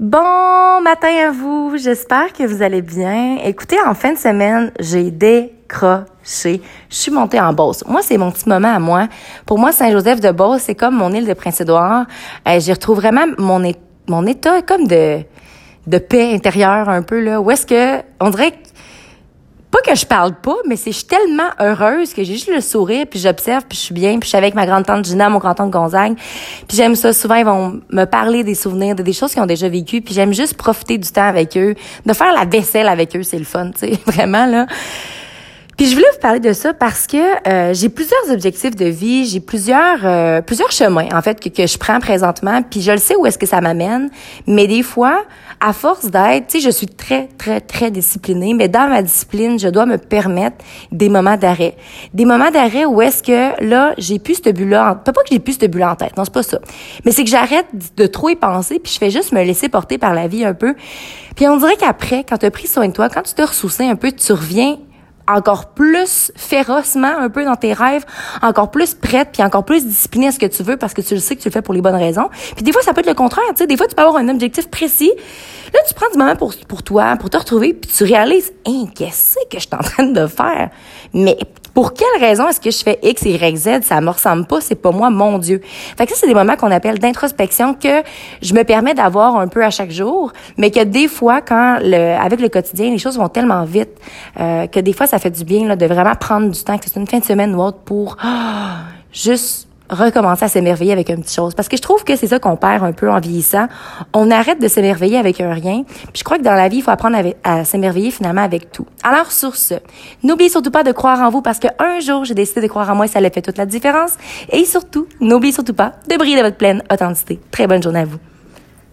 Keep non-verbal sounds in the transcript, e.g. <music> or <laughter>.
Bon matin à vous, j'espère que vous allez bien. Écoutez, en fin de semaine, j'ai décroché. Je suis montée en Beauce. Moi, c'est mon petit moment à moi. Pour moi, Saint-Joseph de Beauce, c'est comme mon île de Prince-Édouard. Euh, J'y retrouve vraiment mon, mon état comme de, de paix intérieure un peu, là. Où est-ce que, on dirait que pas que je parle pas, mais c'est je suis tellement heureuse que j'ai juste le sourire, puis j'observe, puis je suis bien, puis je suis avec ma grande-tante Gina, mon grand-tante Gonzague. Puis j'aime ça. Souvent, ils vont me parler des souvenirs, de des choses qu'ils ont déjà vécues, puis j'aime juste profiter du temps avec eux, de faire la vaisselle avec eux, c'est le fun, tu sais, <laughs> vraiment, là. Puis je voulais vous parler de ça parce que euh, j'ai plusieurs objectifs de vie, j'ai plusieurs euh, plusieurs chemins en fait que, que je prends présentement, puis je le sais où est-ce que ça m'amène, mais des fois, à force d'être, tu sais, je suis très très très disciplinée, mais dans ma discipline, je dois me permettre des moments d'arrêt, des moments d'arrêt où est-ce que là, j'ai plus ce but-là, en... pas que j'ai plus ce but-là en tête, non c'est pas ça, mais c'est que j'arrête de trop y penser, puis je fais juste me laisser porter par la vie un peu, puis on dirait qu'après, quand tu as pris soin de toi, quand tu te ressoucis un peu, tu reviens encore plus férocement un peu dans tes rêves, encore plus prête puis encore plus disciplinée à ce que tu veux parce que tu le sais que tu le fais pour les bonnes raisons. Puis des fois ça peut être le contraire, tu sais, des fois tu peux avoir un objectif précis. Là, tu prends du moment pour pour toi, pour te retrouver puis tu réalises "Hein, qu'est-ce que je suis en train de faire? Mais pour quelle raison est-ce que je fais X, Y, Z? Ça me ressemble pas, c'est pas moi, mon Dieu. Fait que ça, c'est des moments qu'on appelle d'introspection que je me permets d'avoir un peu à chaque jour, mais que des fois, quand le, avec le quotidien, les choses vont tellement vite euh, que des fois, ça fait du bien là, de vraiment prendre du temps, que c'est une fin de semaine ou autre, pour ah, juste recommencer à s'émerveiller avec une petite chose. Parce que je trouve que c'est ça qu'on perd un peu en vieillissant. On arrête de s'émerveiller avec un rien. Puis je crois que dans la vie, il faut apprendre à, s'émerveiller finalement avec tout. Alors sur ce, n'oubliez surtout pas de croire en vous parce qu'un jour, j'ai décidé de croire en moi et ça a fait toute la différence. Et surtout, n'oubliez surtout pas de briller de votre pleine authenticité. Très bonne journée à vous.